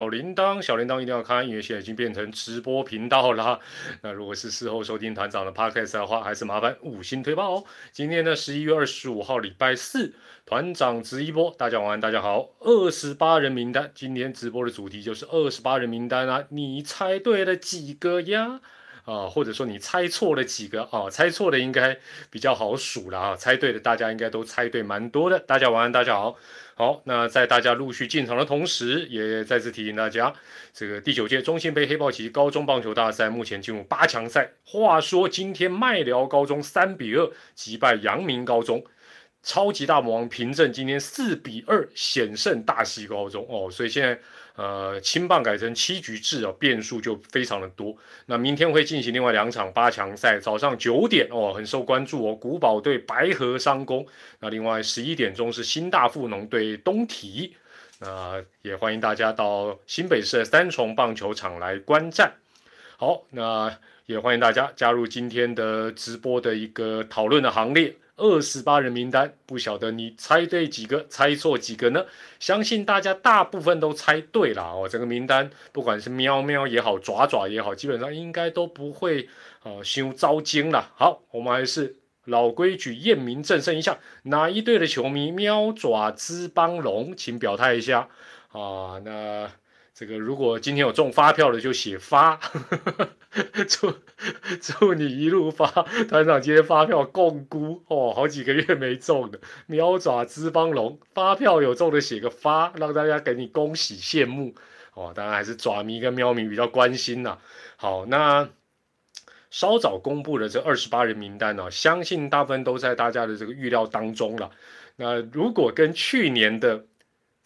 小铃铛，小铃铛一定要开，因为现在已经变成直播频道了。那如果是事后收听团长的 podcast 的话，还是麻烦五星推报哦。今天呢，十一月二十五号，礼拜四，团长直一波，大家晚安，大家好。二十八人名单，今天直播的主题就是二十八人名单啊，你猜对了几个呀？啊，或者说你猜错了几个啊？猜错的应该比较好数了啊，猜对的大家应该都猜对蛮多的。大家晚安，大家好。好，那在大家陆续进场的同时，也再次提醒大家，这个第九届中信杯黑豹旗高中棒球大赛目前进入八强赛。话说今天麦寮高中三比二击败阳明高中。超级大魔王凭证今天四比二险胜大溪高中哦，所以现在呃青棒改成七局制哦，变数就非常的多。那明天会进行另外两场八强赛，早上九点哦很受关注哦，古堡对白河商工。那另外十一点钟是新大富农对东体，那也欢迎大家到新北市三重棒球场来观战。好，那也欢迎大家加入今天的直播的一个讨论的行列。二十八人名单，不晓得你猜对几个，猜错几个呢？相信大家大部分都猜对了哦。这个名单，不管是喵喵也好，爪爪也好，基本上应该都不会呃羞遭惊了。好，我们还是老规矩，验明正身一下，哪一队的球迷喵爪之邦龙，请表态一下啊。那。这个如果今天有中发票的就写发，祝祝你一路发。团长今天发票共估哦，好几个月没中的喵爪资邦龙发票有中的写个发，让大家给你恭喜羡慕哦。当然还是爪迷跟喵迷比较关心呐。好，那稍早公布的这二十八人名单呢，相信大部分都在大家的这个预料当中了。那如果跟去年的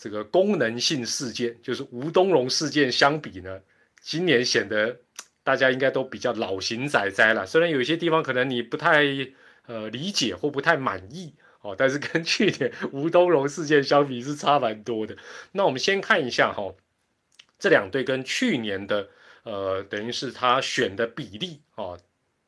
这个功能性事件就是吴东荣事件相比呢，今年显得 大家应该都比较老型仔仔了。虽然有些地方可能你不太呃理解或不太满意哦，但是跟 去年吴东荣事件相比是差蛮多的。那我们先看一下哈，这两队跟去年的呃等于是他选的比例啊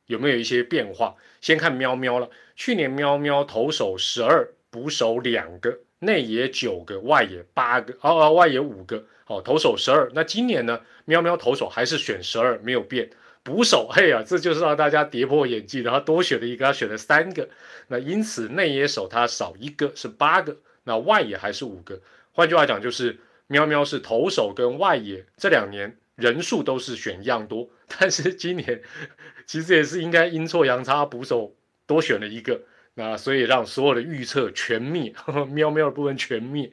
有没有一些变化？先看喵喵了，去年喵喵投手十二，捕手两个。内野九个，外野八个，哦哦，外野五个，好，投手十二。那今年呢？喵喵投手还是选十二，没有变。捕手，嘿 呀，这就是让大家跌破眼镜，然后多选了一个，他选了三个。那因此内野手他少一个，是八个。那外野还是五个。换句话讲，就是喵喵是投手跟外野这两年人数都是选一样多，但是今年其实也是应该阴错阳差，捕手多选了一个。那所以让所有的预测全灭，喵喵的部分全灭。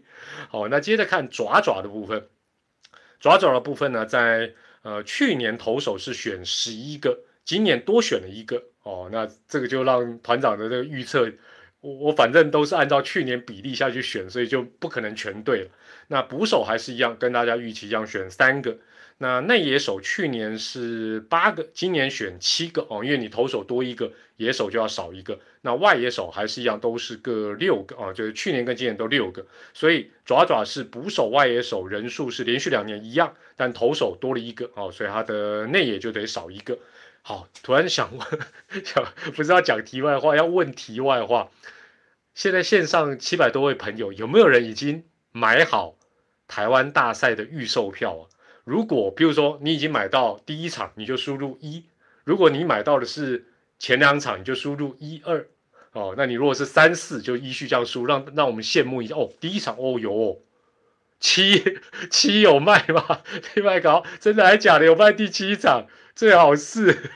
好，那接着看爪爪的部分，爪爪的部分呢，在呃去年投手是选十一个，今年多选了一个哦。那这个就让团长的这个预测，我我反正都是按照去年比例下去选，所以就不可能全对了。那捕手还是一样，跟大家预期一样选三个。那内野手去年是八个，今年选七个哦，因为你投手多一个，野手就要少一个。那外野手还是一样，都是各六个啊，就是去年跟今年都六个。所以爪爪是捕手、外野手人数是连续两年一样，但投手多了一个哦，所以他的内野就得少一个。好，突然想问，想不是要讲题外话，要问题外话。现在线上七百多位朋友，有没有人已经买好台湾大赛的预售票啊？如果比如说你已经买到第一场，你就输入一；如果你买到的是前两场，你就输入一二。哦，那你如果是三四，就依序这样输，让让我们羡慕一下。哦，第一场哦有七七有卖吗？另外搞真的还假的？有卖第七场，最好是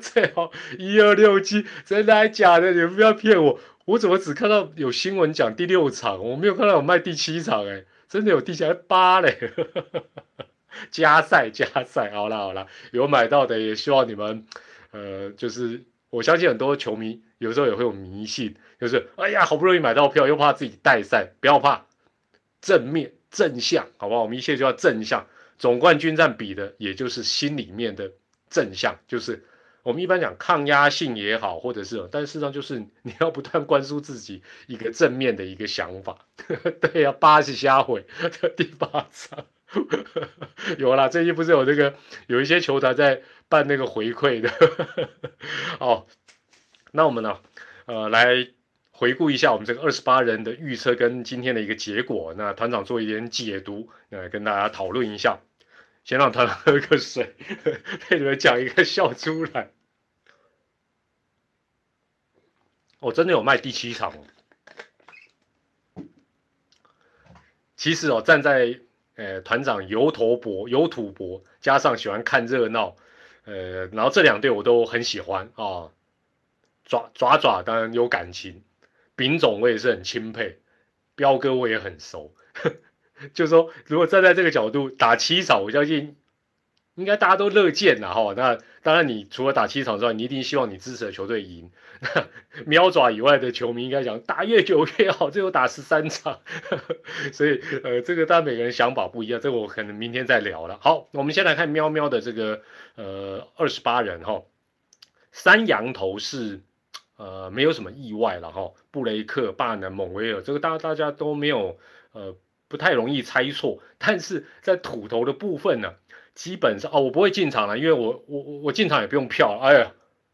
最好一二六七，真的还假的？你们不要骗我，我怎么只看到有新闻讲第六场，我没有看到有卖第七场？哎。真的有地下八嘞，加赛加赛，好啦好啦，有买到的也希望你们，呃，就是我相信很多球迷有时候也会有迷信，就是哎呀好不容易买到票，又怕自己带赛，不要怕，正面正向，好不好？我们一切就要正向，总冠军战比的也就是心里面的正向，就是。我们一般讲抗压性也好，或者是，但事实上就是你要不断灌输自己一个正面的一个想法。对呀，八是瞎毁第八场 有啦，最近不是有这个有一些球团在办那个回馈的。哦，那我们呢，呃，来回顾一下我们这个二十八人的预测跟今天的一个结果，那团长做一点解读，呃，跟大家讨论一下。先让团长喝个水，被你们讲一个笑出来。我真的有卖第七场哦。其实哦，站在呃团长油头博、油土博，加上喜欢看热闹，呃，然后这两队我都很喜欢啊。爪爪爪当然有感情。丙总我也是很钦佩，彪哥我也很熟，就说如果站在这个角度打七场，我相信应该大家都乐见呐哈。那当然，你除了打七场之外，你一定希望你支持的球队赢。喵爪以外的球迷应该讲打越久越好，最后打十三场，所以呃，这个当然每个人想法不一样，这个我可能明天再聊了。好，我们先来看喵喵的这个呃二十八人哈，三羊头是。呃，没有什么意外了哈。布雷克、巴南、蒙维尔，这个大大家都没有，呃，不太容易猜错。但是在土头的部分呢，基本上哦，我不会进场了，因为我我我进场也不用票。哎呀，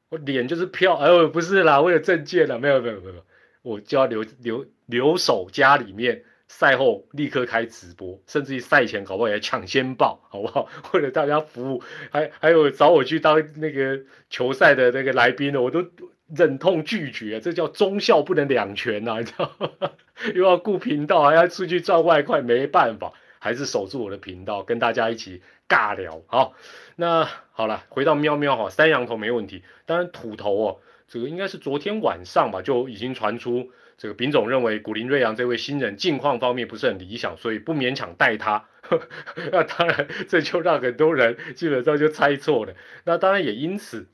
我脸就是票，哎呦，不是啦，为了证件了，没有没有没有，我就要留留留守家里面，赛后立刻开直播，甚至于赛前搞不好也抢先报，好不好？为了大家服务，还还有找我去当那个球赛的那个来宾的，我都。忍痛拒绝，这叫忠孝不能两全呐！你知道，又要顾频道，还要出去赚外快，没办法，还是守住我的频道，跟大家一起尬聊。好，那好了，回到喵喵哈，三羊头没问题。当然土头哦，这个应该是昨天晚上吧，就已经传出这个丙总认为古林瑞阳这位新人近况方面不是很理想，所以不勉强带他。那当然，这就让很多人基本上就猜错了。那当然也因此。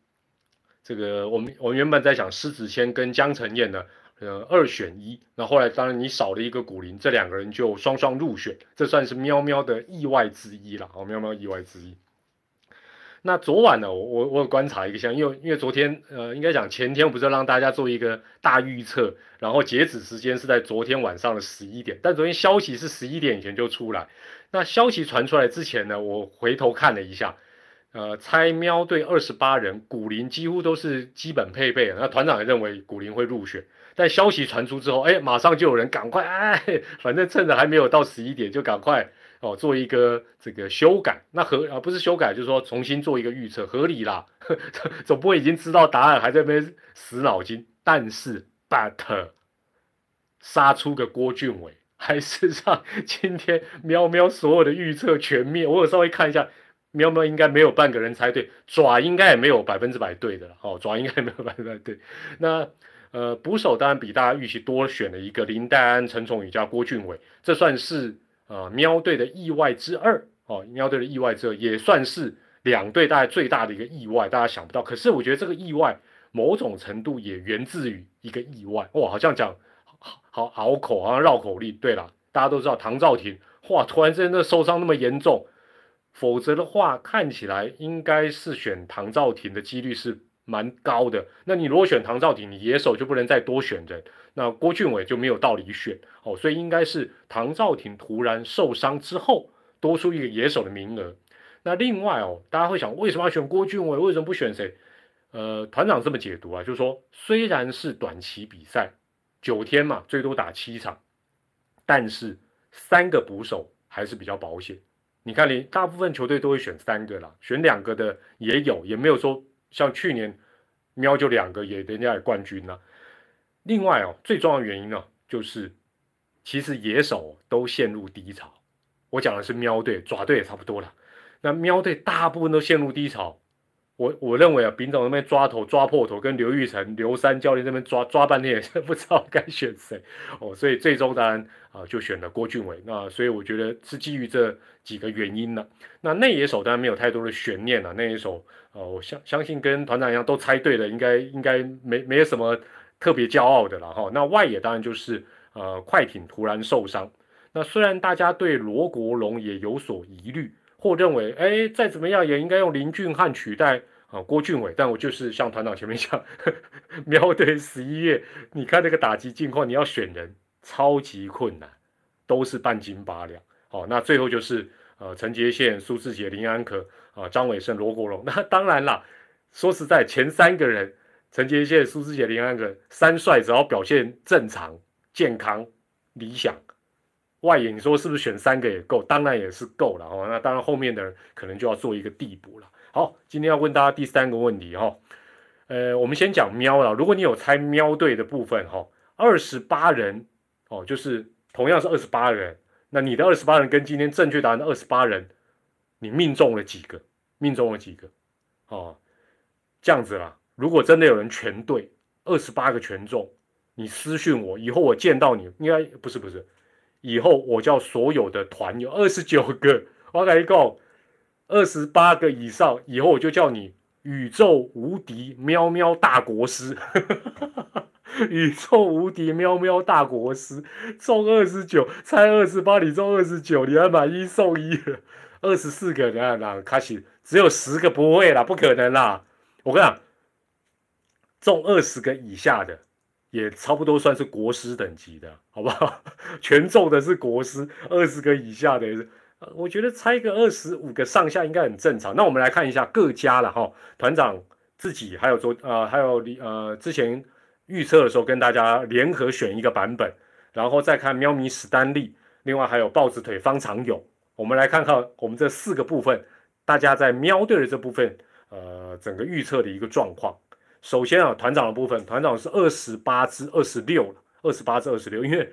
这个我们我们原本在想施子谦跟江承燕呢，呃二选一，那后来当然你少了一个古林，这两个人就双双入选，这算是喵喵的意外之一了，哦喵喵意外之一。那昨晚呢，我我我观察一个项，因为因为昨天呃应该讲前天我不是让大家做一个大预测，然后截止时间是在昨天晚上的十一点，但昨天消息是十一点以前就出来，那消息传出来之前呢，我回头看了一下。呃，猜喵队二十八人，古林几乎都是基本配备。那团长也认为古林会入选，但消息传出之后，哎，马上就有人赶快，哎，反正趁着还没有到十一点，就赶快哦做一个这个修改。那合啊不是修改，就是说重新做一个预测，合理啦。总不会已经知道答案还在那边死脑筋。但是，but 杀出个郭俊伟，还是让今天喵喵所有的预测全灭。我有稍微看一下。喵喵应该没有半个人猜对，爪应该也没有百分之百对的了。哦，爪应该也没有百分之百对。那呃，捕手当然比大家预期多选了一个林黛安、陈崇宇加郭俊伟，这算是呃喵队的意外之二。哦，喵队的意外之二也算是两队大概最大的一个意外，大家想不到。可是我觉得这个意外某种程度也源自于一个意外。哇，好像讲好好拗口，好像绕口令。对了，大家都知道唐兆廷，哇，突然之间那受伤那么严重。否则的话，看起来应该是选唐兆廷的几率是蛮高的。那你如果选唐兆廷，你野手就不能再多选人，那郭俊伟就没有道理选哦。所以应该是唐兆廷突然受伤之后多出一个野手的名额。那另外哦，大家会想为什么要选郭俊伟？为什么不选谁？呃，团长这么解读啊，就是说虽然是短期比赛，九天嘛，最多打七场，但是三个捕手还是比较保险。你看，你大部分球队都会选三个啦，选两个的也有，也没有说像去年喵就两个也人家也冠军了。另外哦，最重要的原因呢，就是其实野手都陷入低潮。我讲的是喵队，爪队也差不多了。那喵队大部分都陷入低潮。我我认为啊，丙总那边抓头抓破头，跟刘玉成、刘三教练这边抓抓半天也 不知道该选谁哦，所以最终当然啊就选了郭俊伟。那所以我觉得是基于这几个原因呢。那内野手当然没有太多的悬念了，内野手呃我相相信跟团长一样都猜对了，应该应该没没有什么特别骄傲的了哈。那外野当然就是呃快艇突然受伤，那虽然大家对罗国荣也有所疑虑。或认为，哎，再怎么样也应该用林俊汉取代啊郭俊伟，但我就是像团长前面讲，瞄对十一月，你看这个打击境况，你要选人超级困难，都是半斤八两。好，那最后就是呃陈杰宪、苏志杰、林安可啊、张伟胜、罗国荣。那当然啦，说实在，前三个人陈杰宪、苏志杰、林安可三帅，只要表现正常、健康、理想，外野你说是不是选三个也够？当然也是够了哦。那当然后面的可能就要做一个递补了。好，今天要问大家第三个问题哈，呃，我们先讲喵了。如果你有猜喵队的部分哈，二十八人哦，就是同样是二十八人，那你的二十八人跟今天正确答案的二十八人，你命中了几个？命中了几个？哦，这样子啦。如果真的有人全对，二十八个全中，你私讯我，以后我见到你，应该不是不是，以后我叫所有的团友二十九个，我跟你讲，二十八个以上，以后我就叫你宇宙无敌喵喵大国师，宇宙无敌喵喵大国师，中二十九，猜二十八，你中二十九，你还买一送一，二十四个人啊，开始只有十个不会啦，不可能啦，我跟你讲。中二十个以下的，也差不多算是国师等级的，好不好？全中的是国师，二十个以下的，我觉得猜个二十五个上下应该很正常。那我们来看一下各家了哈，团长自己还有昨呃还有你呃之前预测的时候跟大家联合选一个版本，然后再看喵咪史丹利，另外还有豹子腿方长勇，我们来看看我们这四个部分，大家在喵队的这部分呃整个预测的一个状况。首先啊，团长的部分，团长是二十八至二十六了，二十八至二十六，因为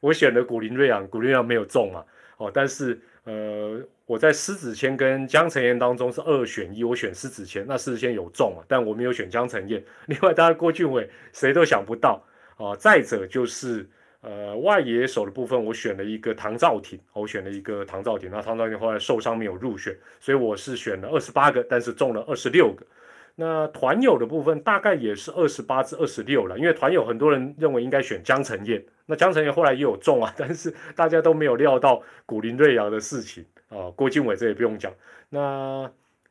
我选的古林瑞阳，古林瑞阳没有中嘛，哦，但是呃，我在狮子谦跟江晨燕当中是二选一，我选狮子谦，那狮子谦有中嘛，但我没有选江晨燕。另外，当然郭俊伟谁都想不到啊，再者就是呃外野手的部分，我选了一个唐兆廷，我选了一个唐兆廷，那唐兆廷后来受伤没有入选，所以我是选了二十八个，但是中了二十六个。那团友的部分大概也是二十八至二十六了，因为团友很多人认为应该选江晨燕，那江晨燕后来也有中啊，但是大家都没有料到古林瑞阳的事情啊。郭靖伟这也不用讲。那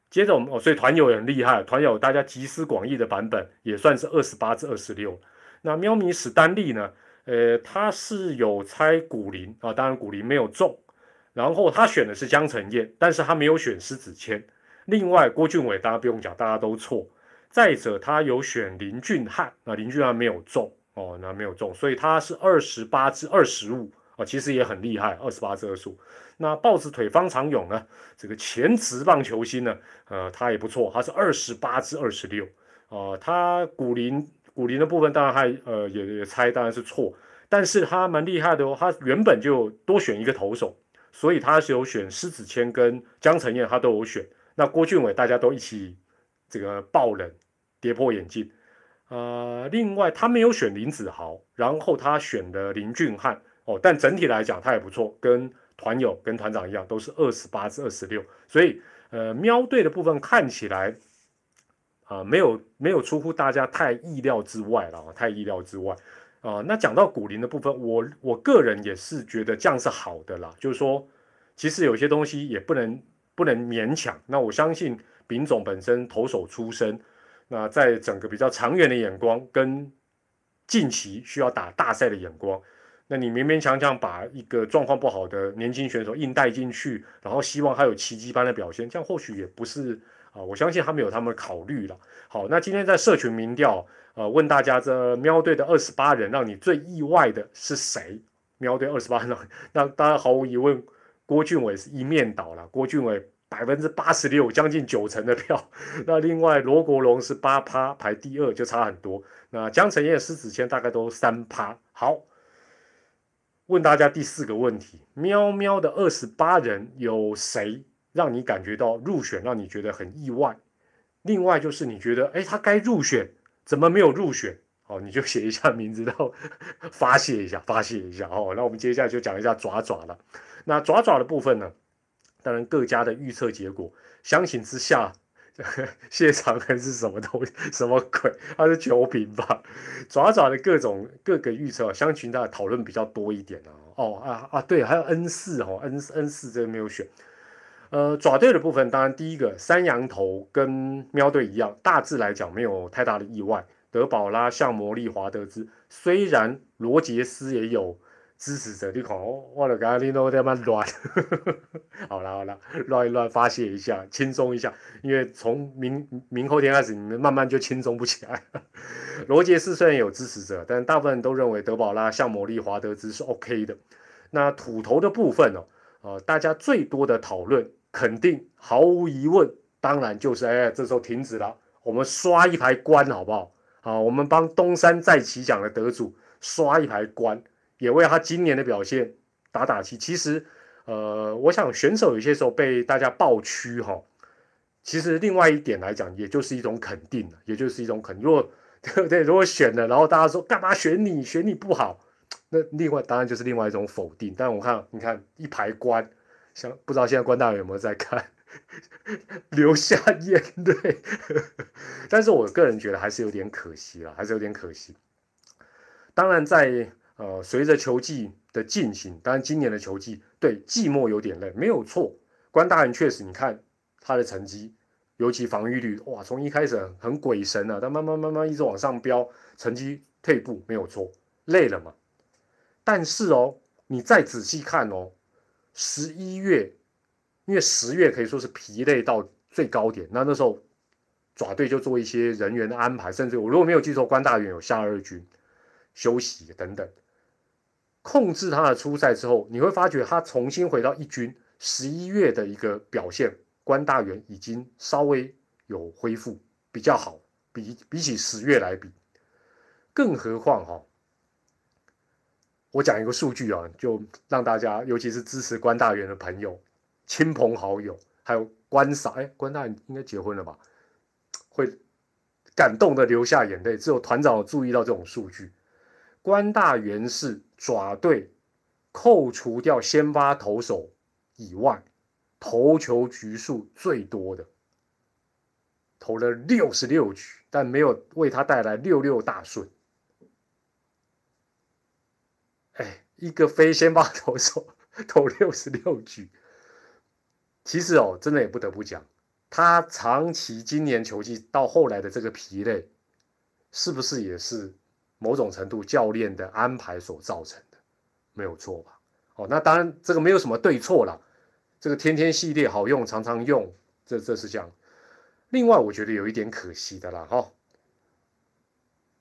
接着我们哦，所以团友也很厉害，团友大家集思广益的版本也算是二十八至二十六。那喵咪史丹利呢？呃，他是有猜古林啊，当然古林没有中，然后他选的是江晨燕，但是他没有选狮子谦。另外，郭俊伟大家不用讲，大家都错。再者，他有选林俊汉，那林俊汉没有中哦，那没有中，所以他是二十八至二十五哦，其实也很厉害，二十八至二十五。那豹子腿方长勇呢？这个前职棒球星呢？呃，他也不错，他是二十八至二十六哦。他古林古林的部分当然还呃也也猜当然是错，但是他蛮厉害的哦，他原本就多选一个投手，所以他是有选施子谦跟江承燕，他都有选。那郭俊伟大家都一起这个爆冷，跌破眼镜。呃，另外他没有选林子豪，然后他选的林俊汉哦，但整体来讲他也不错，跟团友跟团长一样都是二十八至二十六，所以呃喵队的部分看起来啊没有没有出乎大家太意料之外了啊，太意料之外啊。那讲到古林的部分，我我个人也是觉得这样是好的啦，就是说其实有些东西也不能。不能勉强。那我相信丙总本身投手出身，那在整个比较长远的眼光跟近期需要打大赛的眼光，那你勉勉强强把一个状况不好的年轻选手硬带进去，然后希望他有奇迹般的表现，这样或许也不是啊。我相信他们有他们的考虑了。好，那今天在社群民调，呃，问大家这喵队的二十八人，让你最意外的是谁？喵队二十八人，那当然毫无疑问。郭俊伟是一面倒了，郭俊伟百分之八十六，将近九成的票。那另外罗国荣是八趴排第二，就差很多。那江承业、施子谦大概都三趴。好，问大家第四个问题：喵喵的二十八人有谁让你感觉到入选，让你觉得很意外？另外就是你觉得，哎，他该入选，怎么没有入选？好，你就写一下名字，然后 发泄一下，发泄一下。哦，那我们接下来就讲一下爪爪了。那爪爪的部分呢？当然各家的预测结果相形之下，谢长恒是什么东西？什么鬼？他是球评吧？爪爪的各种各个预测，相群大家讨论比较多一点啊。哦啊啊，对，还有 N 四哦，N 四 N 四这个没有选。呃，爪队的部分，当然第一个三羊头跟喵队一样，大致来讲没有太大的意外。德保拉、像魔力、华德兹，虽然罗杰斯也有。支持者，你看我，我就刚刚你都在那乱，好了好了，乱一乱发泄一下，轻松一下，因为从明明后天开始，你们慢慢就轻松不起来了。罗杰斯虽然有支持者，但大部分都认为德保拉像魔力华德兹是 OK 的。那土头的部分哦，呃，大家最多的讨论，肯定毫无疑问，当然就是哎，这时候停止了，我们刷一排关好不好？好，我们帮东山再起奖的得主刷一排关。也为他今年的表现打打气。其实，呃，我想选手有些时候被大家爆屈哈，其实另外一点来讲，也就是一种肯定也就是一种肯。如果 对不对？如果选了，然后大家说干嘛选你？选你不好，那另外当然就是另外一种否定。但我看，你看一排官，像不知道现在官大人有没有在看，流下眼泪。但是我个人觉得还是有点可惜了，还是有点可惜。当然在。呃，随着球季的进行，当然今年的球季对季末有点累，没有错。关大人确实，你看他的成绩，尤其防御率，哇，从一开始很鬼神啊，但慢慢慢慢一直往上飙，成绩退步没有错，累了嘛。但是哦，你再仔细看哦，十一月，因为十月可以说是疲累到最高点，那那时候爪队就做一些人员的安排，甚至我如果没有记错，关大元有下二军休息等等。控制他的出赛之后，你会发觉他重新回到一军十一月的一个表现，关大元已经稍微有恢复，比较好，比比起十月来比，更何况哈，我讲一个数据啊，就让大家，尤其是支持关大元的朋友、亲朋好友，还有关嫂，哎，关大元应该结婚了吧？会感动的流下眼泪，只有团长注意到这种数据。关大元是爪队扣除掉先发投手以外，投球局数最多的，投了六十六局，但没有为他带来六六大顺。哎，一个非先发投手投六十六局，其实哦，真的也不得不讲，他长期今年球季到后来的这个疲累，是不是也是？某种程度教练的安排所造成的，没有错吧？哦，那当然这个没有什么对错了，这个天天系列好用，常常用，这这是这样。另外，我觉得有一点可惜的啦，哈，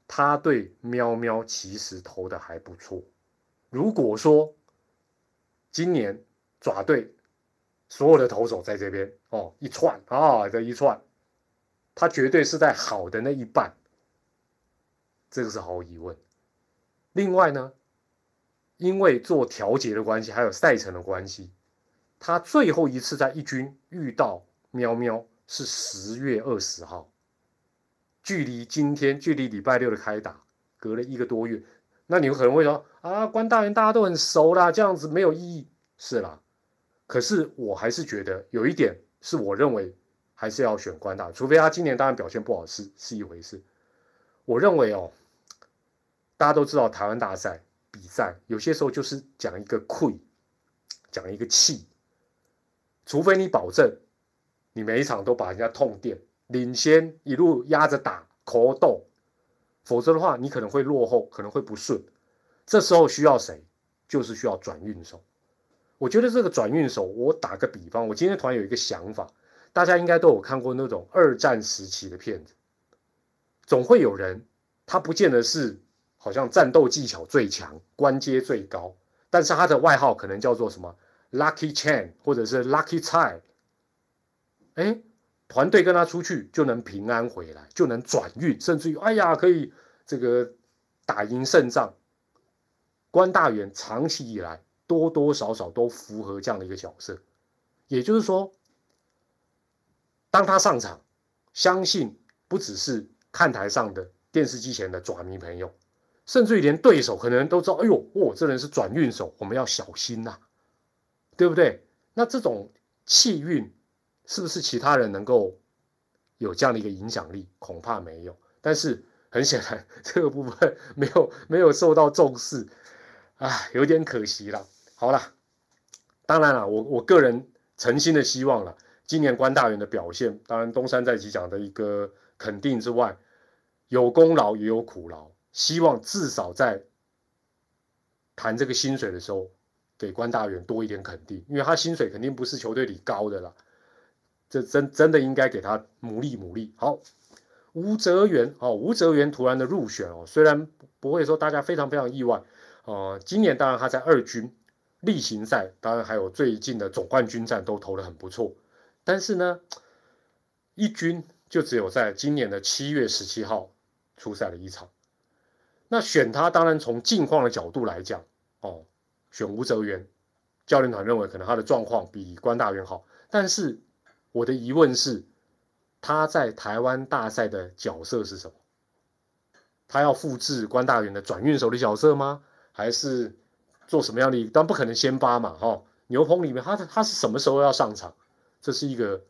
他对喵喵其实投的还不错。如果说今年爪队所有的投手在这边哦一串啊这一串，他绝对是在好的那一半。这个是毫无疑问。另外呢，因为做调节的关系，还有赛程的关系，他最后一次在一军遇到喵喵是十月二十号，距离今天，距离礼拜六的开打，隔了一个多月。那你们可能会说啊，关大元大家都很熟啦，这样子没有意义，是啦。可是我还是觉得有一点是我认为还是要选关大，除非他今年当然表现不好是是一回事。我认为哦。大家都知道台湾大赛比赛有些时候就是讲一个溃，讲一个气，除非你保证你每一场都把人家痛电，领先一路压着打，口斗，否则的话你可能会落后，可能会不顺。这时候需要谁？就是需要转运手。我觉得这个转运手，我打个比方，我今天突然有一个想法，大家应该都有看过那种二战时期的片子，总会有人他不见得是。好像战斗技巧最强，官阶最高，但是他的外号可能叫做什么 “Lucky Chain” 或者是 “Lucky 菜”。哎，团队跟他出去就能平安回来，就能转运，甚至于哎呀，可以这个打赢胜仗。关大元长期以来多多少少都符合这样的一个角色，也就是说，当他上场，相信不只是看台上的电视机前的爪迷朋友。甚至于连对手可能都知道，哎呦，哇，这人是转运手，我们要小心呐，对不对？那这种气运是不是其他人能够有这样的一个影响力？恐怕没有。但是很显然，这个部分没有 没有受到重视，啊，有点可惜了。好了，当然了，我我个人诚心的希望了，今年关大元的表现，当然东山再起讲的一个肯定之外，有功劳也有苦劳。希望至少在谈这个薪水的时候，给关大元多一点肯定，因为他薪水肯定不是球队里高的啦，这真真的应该给他努力努力。好，吴泽元哦，吴泽元突然的入选哦，虽然不会说大家非常非常意外哦，今年当然他在二军例行赛，当然还有最近的总冠军战都投的很不错，但是呢，一军就只有在今年的七月十七号出赛了一场。那选他当然从近况的角度来讲，哦，选吴泽元，教练团认为可能他的状况比关大元好，但是我的疑问是，他在台湾大赛的角色是什么？他要复制关大元的转运手的角色吗？还是做什么样的？当然不可能先发嘛，哈，牛棚里面他他是什么时候要上场？这是一个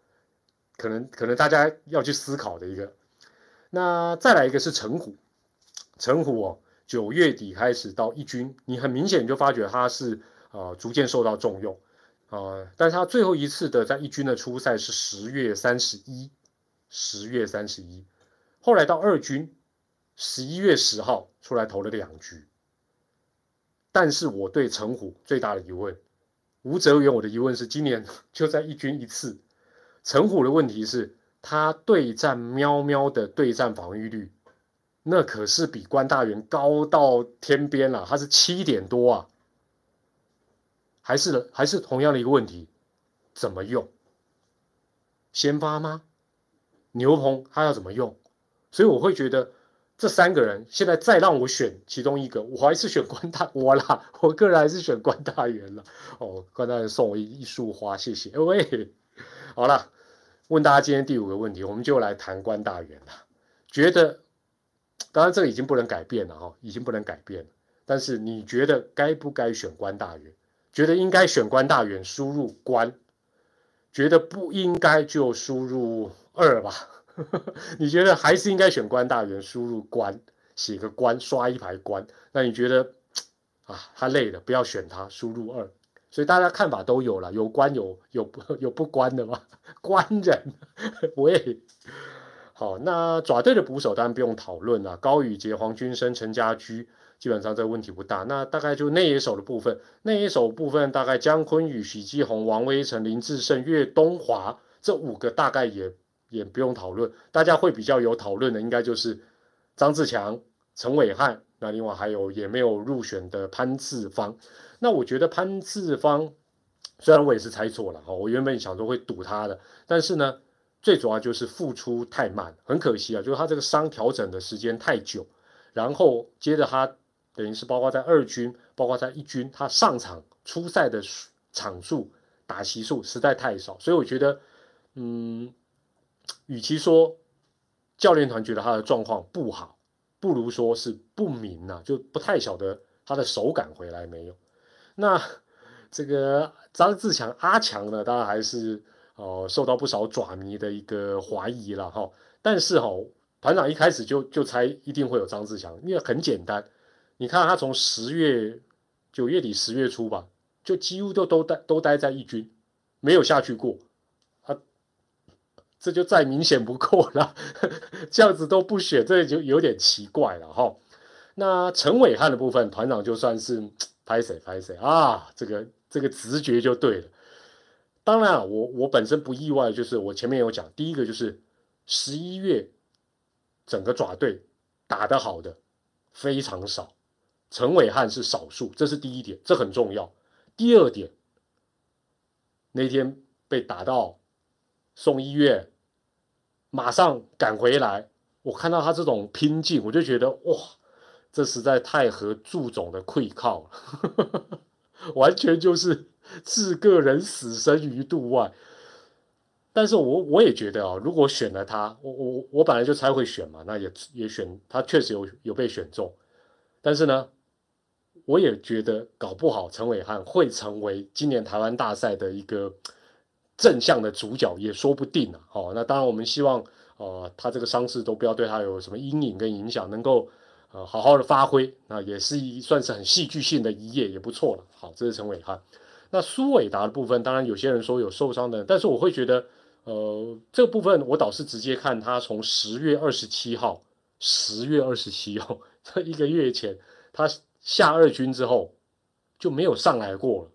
可能可能大家要去思考的一个。那再来一个是陈虎。陈虎哦，九月底开始到一军，你很明显就发觉他是呃逐渐受到重用啊，但是他最后一次的在一军的初赛是十月三十一，十月三十一，后来到二军十一月十号出来投了两局，但是我对陈虎最大的疑问，吴泽元我的疑问是今年就在一军一次，陈虎的问题是他对战喵喵的对战防御率。那可是比关大元高到天边了，他是七点多啊，还是还是同样的一个问题，怎么用？先发吗？牛棚他要怎么用？所以我会觉得这三个人现在再让我选其中一个，我还是选关大 我啦，我个人还是选关大元了。哦，关大元送我一束花，谢谢。喂，好了，问大家今天第五个问题，我们就来谈关大元了，觉得。当然，这个已经不能改变了哈，已经不能改变了。但是你觉得该不该选官大员？觉得应该选官大员，输入官；觉得不应该就输入二吧。你觉得还是应该选官大员，输入官，写个官，刷一排官。那你觉得啊，他累了，不要选他，输入二。所以大家看法都有了，有关有有不有不关的吗？关人，喂。好，那爪队的捕手当然不用讨论了，高宇杰、黄君生、陈家驹，基本上这个问题不大。那大概就内野手的部分，内野手部分大概姜昆宇、许继宏、王威成、林志胜、岳东华这五个大概也也不用讨论。大家会比较有讨论的，应该就是张志强、陈伟汉，那另外还有也没有入选的潘志芳。那我觉得潘志芳虽然我也是猜错了哈，我原本想说会赌他的，但是呢。最主要就是付出太慢，很可惜啊，就是他这个伤调整的时间太久，然后接着他等于是包括在二军，包括在一军，他上场出赛的场数、打席数实在太少，所以我觉得，嗯，与其说教练团觉得他的状况不好，不如说是不明啊，就不太晓得他的手感回来没有。那这个张志强阿强呢，当然还是。哦，受到不少爪迷的一个怀疑了哈，但是哈，团长一开始就就猜一定会有张志强，因为很简单，你看他从十月九月底十月初吧，就几乎都都待都待在一军，没有下去过，啊，这就再明显不过了，这样子都不选，这就有点奇怪了哈。那陈伟汉的部分，团长就算是 拍谁拍谁啊，这个这个直觉就对了。当然，我我本身不意外，就是我前面有讲，第一个就是十一月整个爪队打得好的非常少，陈伟汉是少数，这是第一点，这很重要。第二点，那天被打到送医院，马上赶回来，我看到他这种拼劲，我就觉得哇，这实在太合祝总的愧靠了，完全就是。置个人死生于度外，但是我我也觉得啊，如果选了他，我我我本来就猜会选嘛，那也也选他，确实有有被选中，但是呢，我也觉得搞不好陈伟汉会成为今年台湾大赛的一个正向的主角，也说不定啊。哦，那当然我们希望，呃，他这个伤势都不要对他有什么阴影跟影响，能够呃好好的发挥，那也是一算是很戏剧性的一页，也不错了。好，这是陈伟汉。那苏伟达的部分，当然有些人说有受伤的，但是我会觉得，呃，这部分我倒是直接看他从十月二十七号，十月二十七号这一个月前，他下二军之后就没有上来过了。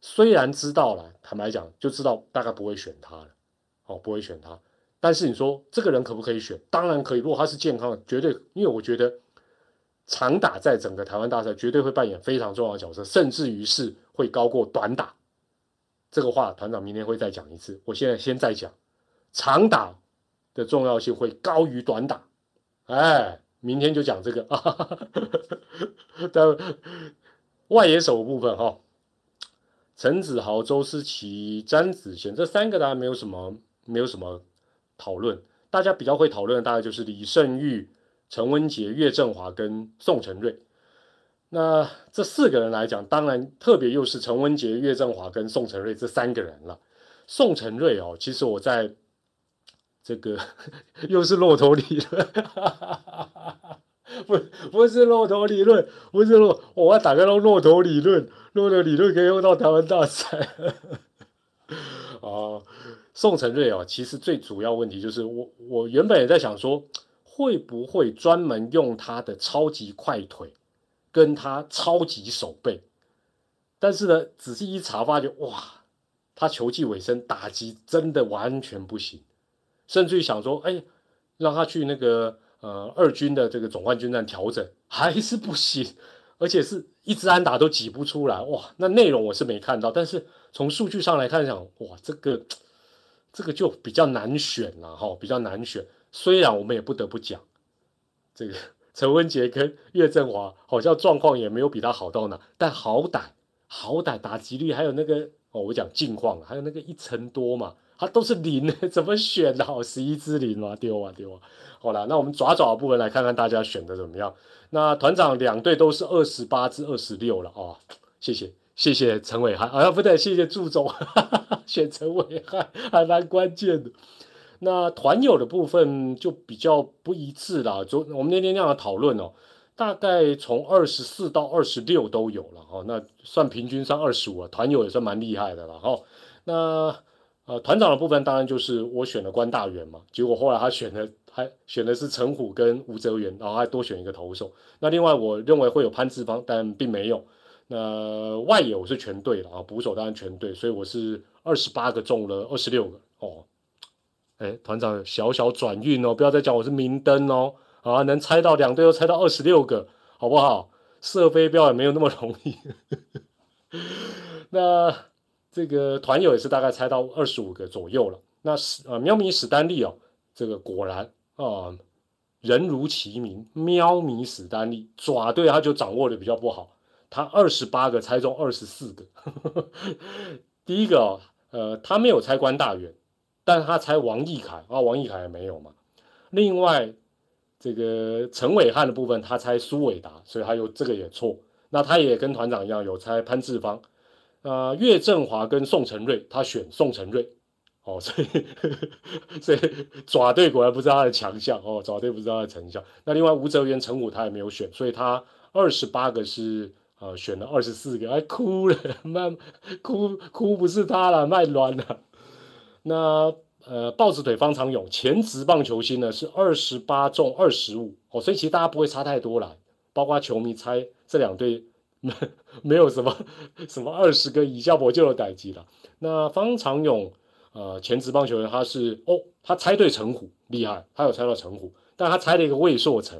虽然知道了，坦白讲，就知道大概不会选他了，哦，不会选他。但是你说这个人可不可以选？当然可以。如果他是健康的，绝对，因为我觉得长打在整个台湾大赛绝对会扮演非常重要的角色，甚至于是会高过短打。这个话团长明天会再讲一次。我现在先再讲，长打的重要性会高于短打。哎，明天就讲这个啊。但外野手部分哈。陈子豪、周思齐、詹子贤这三个当然没有什么，没有什么讨论。大家比较会讨论的大概就是李胜玉、陈文杰、岳振华跟宋承瑞。那这四个人来讲，当然特别又是陈文杰、岳振华跟宋承瑞这三个人了。宋承瑞哦，其实我在这个 又是骆驼理论，不不是骆驼理论，不是骆，我要打开到骆驼理论。骆驼理论可以用到台湾大赛。哦，宋承瑞哦，其实最主要问题就是我我原本也在想说，会不会专门用他的超级快腿跟他超级手背？但是呢，仔细一查发觉，哇，他球技尾声打击真的完全不行，甚至于想说，哎，让他去那个呃二军的这个总冠军战调整，还是不行。而且是一直安打都挤不出来哇！那内容我是没看到，但是从数据上来看讲，哇，这个这个就比较难选了哈，比较难选。虽然我们也不得不讲，这个 陈文杰跟岳振华好像状况也没有比他好到哪，但好歹好歹打击率还有那个哦，我讲近况还有那个一成多嘛，他都是零，怎么选的？好，十一支零啊，丢啊丢啊！好了，那我们爪爪部分来看看大家选的怎么样。那团长两队都是二十八至二十六了哦，谢谢谢谢陈伟汉啊，不对，谢谢祝总 选陈伟汉还蛮关键的。那团友的部分就比较不一致了，就我们那天那样的讨论哦，大概从二十四到二十六都有了哦，那算平均上二十五啊，团友也算蛮厉害的了哈。那呃团长的部分当然就是我选了关大元嘛，结果后来他选的。还选的是陈虎跟吴泽元，然后还多选一个投手。那另外我认为会有潘志芳，但并没有。那外野我是全对了啊，捕手当然全对，所以我是二十八个中了二十六个哦。哎，团长小小转运哦，不要再讲我是明灯哦啊，能猜到两队都猜到二十六个，好不好？射飞镖也没有那么容易。那这个团友也是大概猜到二十五个左右了。那史呃喵咪史丹利哦，这个果然。啊，人如其名，喵米史丹利爪队他就掌握的比较不好，他二十八个猜中二十四个。第一个哦呃，他没有猜关大元，但他猜王毅凯啊，王毅凯也没有嘛。另外这个陈伟汉的部分，他猜苏伟达，所以他有这个也错。那他也跟团长一样有猜潘志芳，啊，岳振华跟宋承瑞，他选宋承瑞。哦，所以 所以爪队果然不知道他的强项哦，爪队不知道他的成效。那另外吴泽元、陈武他也没有选，所以他二十八个是呃选了二十四个，哎哭了，卖哭哭不是他了，卖卵了。那呃豹子腿方长勇前职棒球星呢是二十八中二十五哦，所以其实大家不会差太多啦，包括球迷猜这两队没没有什么 什么二十个以下我就有逮级了。那方长勇。呃，前职棒球员他是哦，他猜对陈虎厉害，他有猜到陈虎，但他猜了一个魏硕成，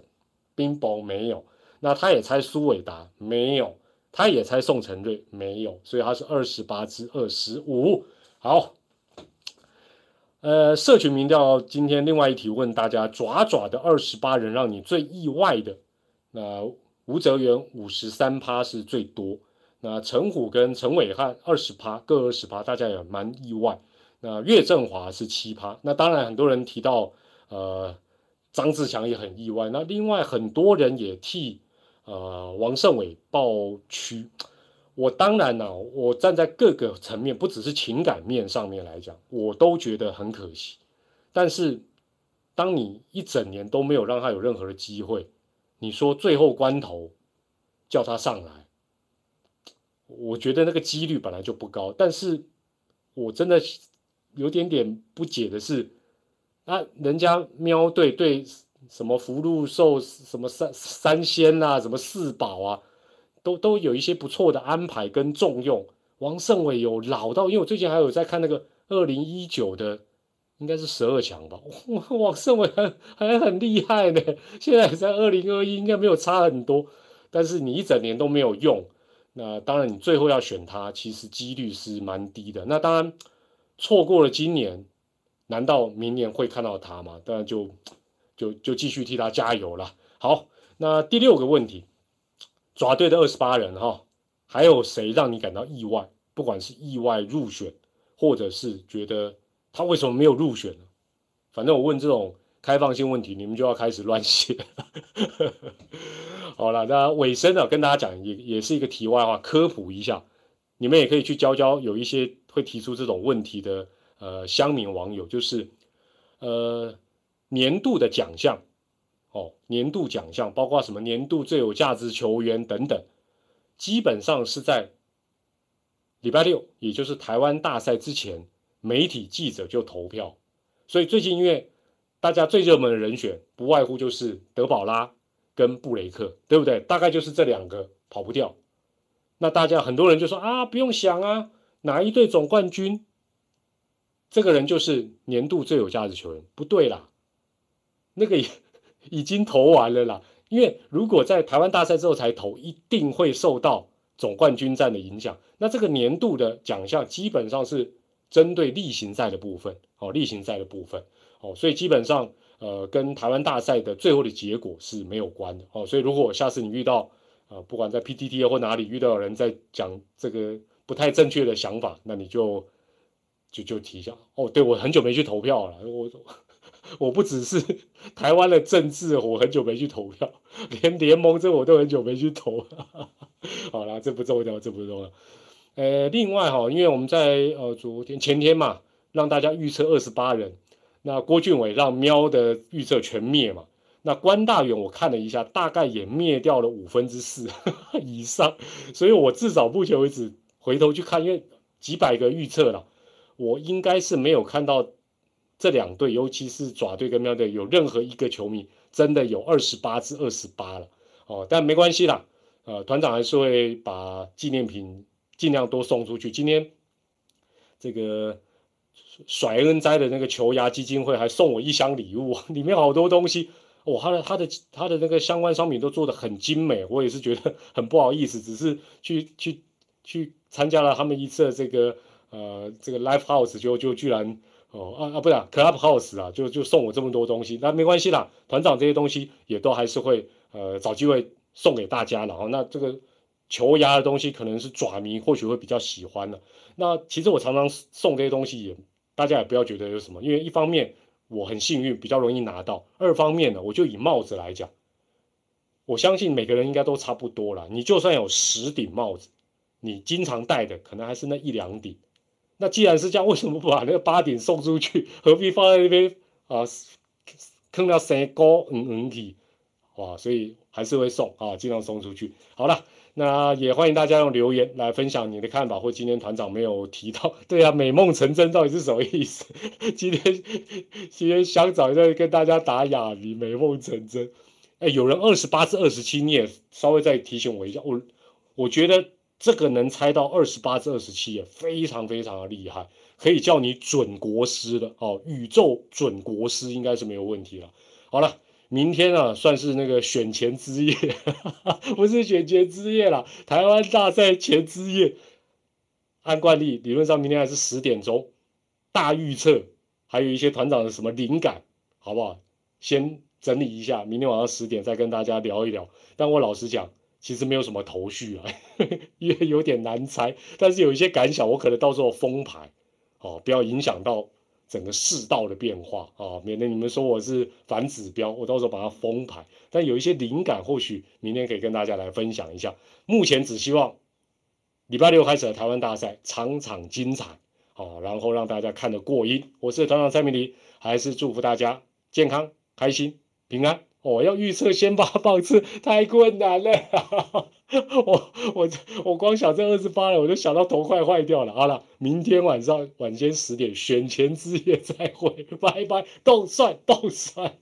冰雹没有，那他也猜苏伟达没有，他也猜宋承瑞没有，所以他是二十八至二十五。好，呃，社群民调今天另外一题问大家，爪爪的二十八人让你最意外的，那吴泽元五十三趴是最多，那陈虎跟陈伟汉二十趴各二十趴，大家也蛮意外。那岳振华是七趴，那当然很多人提到，呃，张志强也很意外。那另外很多人也替呃王胜伟抱屈。我当然呢，我站在各个层面，不只是情感面上面来讲，我都觉得很可惜。但是当你一整年都没有让他有任何的机会，你说最后关头叫他上来，我觉得那个几率本来就不高。但是我真的。有点点不解的是，啊，人家喵队对什么福禄寿、什么三三仙啊、什么四宝啊，都都有一些不错的安排跟重用。王胜伟有老到，因为我最近还有在看那个二零一九的，应该是十二强吧。王胜伟还还很厉害呢，现在在二零二一应该没有差很多，但是你一整年都没有用，那当然你最后要选他，其实几率是蛮低的。那当然错过了今年，难道明年会看到他吗？当然就就就继续替他加油了。好，那第六个问题，爪队的二十八人哈。还有谁让你感到意外？不管是意外入选，或者是觉得他为什么没有入选呢？反正我问这种开放性问题，你们就要开始乱写。好了，那尾声呢，跟大家讲也也是一个题外话，科普一下。你们也可以去教教有一些会提出这种问题的呃乡民网友，就是呃年度的奖项哦，年度奖项包括什么年度最有价值球员等等。基本上是在礼拜六，也就是台湾大赛之前，媒体记者就投票。所以最近因为大家最热门的人选，不外乎就是德保拉跟布雷克，对不对？大概就是这两个跑不掉。那大家很多人就说啊，不用想啊，哪一队总冠军，这个人就是年度最有价值球员。不对啦，那个已经投完了啦。因为如果在台湾大赛之后才投，一定会受到总冠军战的影响。那这个年度的奖项基本上是针对例行赛的部分，哦，例行赛的部分，哦，所以基本上呃跟台湾大赛的最后的结果是没有关的，哦，所以如果下次你遇到呃不管在 PTT 或哪里遇到有人在讲这个不太正确的想法，那你就就就提一下，哦，对我很久没去投票了，我。我不只是 台湾的政治，我很久没去投票，连联盟这我都很久没去投。好了，这不重要，这不重要。呃，另外哈，因为我们在呃昨天前天嘛，让大家预测二十八人，那郭俊伟让喵的预测全灭嘛，那关大远我看了一下，大概也灭掉了五分之四 以上，所以我至少目前为止回头去看，因为几百个预测了，我应该是没有看到。这两队，尤其是爪队跟喵队，有任何一个球迷真的有二十八至二十八了哦，但没关系啦，呃，团长还是会把纪念品尽量多送出去。今天这个甩恩哉的那个球牙基金会还送我一箱礼物，里面好多东西，哦，他的他的他的那个相关商品都做的很精美，我也是觉得很不好意思，只是去去去参加了他们一次的这个呃这个 live house，就就居然。哦啊啊，不是 Clubhouse 啊，就就送我这么多东西，那没关系啦，团长这些东西也都还是会呃找机会送给大家，然后那这个球牙的东西可能是爪迷或许会比较喜欢的。那其实我常常送这些东西也，大家也不要觉得有什么，因为一方面我很幸运比较容易拿到，二方面呢，我就以帽子来讲，我相信每个人应该都差不多了，你就算有十顶帽子，你经常戴的可能还是那一两顶。那既然是这样，为什么不把那个八点送出去？何必放在那边啊？坑到三高嗯嗯体，哇！所以还是会送啊，尽量送出去。好了，那也欢迎大家用留言来分享你的看法，或今天团长没有提到。对啊，美梦成真到底是什么意思？今天今天想早在跟大家打哑谜，美梦成真。哎，有人二十八至二十七，你也稍微再提醒我一下。我我觉得。这个能猜到二十八至二十七也非常非常的厉害，可以叫你准国师的哦，宇宙准国师应该是没有问题了。好了，明天啊算是那个选前之夜，不是选前之夜了，台湾大赛前之夜。按惯例，理论上明天还是十点钟，大预测，还有一些团长的什么灵感，好不好？先整理一下，明天晚上十点再跟大家聊一聊。但我老实讲。其实没有什么头绪啊，也有点难猜。但是有一些感想，我可能到时候封牌，哦，不要影响到整个世道的变化啊，免得你们说我是反指标。我到时候把它封牌。但有一些灵感，或许明天可以跟大家来分享一下。目前只希望礼拜六开始的台湾大赛场场精彩，哦，然后让大家看得过瘾。我是团长蔡明黎，还是祝福大家健康、开心、平安。我要预测先发 棒次太困难了，我我我光想这二十八了，我就想到头快坏掉了。好了，明天晚上晚间十点选前之夜再会，拜拜，动算动算。